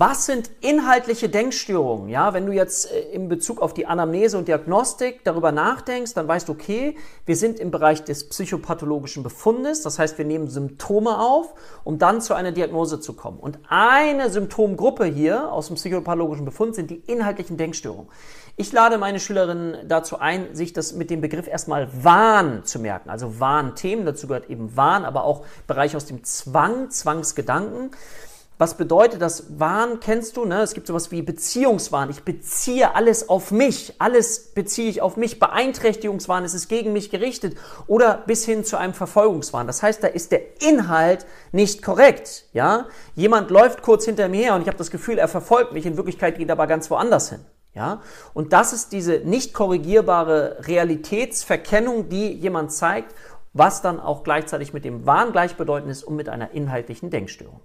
Was sind inhaltliche Denkstörungen? Ja, wenn du jetzt äh, in Bezug auf die Anamnese und Diagnostik darüber nachdenkst, dann weißt du, okay, wir sind im Bereich des psychopathologischen Befundes. Das heißt, wir nehmen Symptome auf, um dann zu einer Diagnose zu kommen. Und eine Symptomgruppe hier aus dem psychopathologischen Befund sind die inhaltlichen Denkstörungen. Ich lade meine Schülerinnen dazu ein, sich das mit dem Begriff erstmal Wahn zu merken. Also Wahnthemen, dazu gehört eben Wahn, aber auch Bereich aus dem Zwang, Zwangsgedanken. Was bedeutet das? Wahn kennst du, ne? Es gibt sowas wie Beziehungswahn. Ich beziehe alles auf mich. Alles beziehe ich auf mich. Beeinträchtigungswahn, es ist gegen mich gerichtet. Oder bis hin zu einem Verfolgungswahn. Das heißt, da ist der Inhalt nicht korrekt, ja? Jemand läuft kurz hinter mir her und ich habe das Gefühl, er verfolgt mich. In Wirklichkeit geht er aber ganz woanders hin. Ja? Und das ist diese nicht korrigierbare Realitätsverkennung, die jemand zeigt, was dann auch gleichzeitig mit dem Wahn gleichbedeutend ist und mit einer inhaltlichen Denkstörung.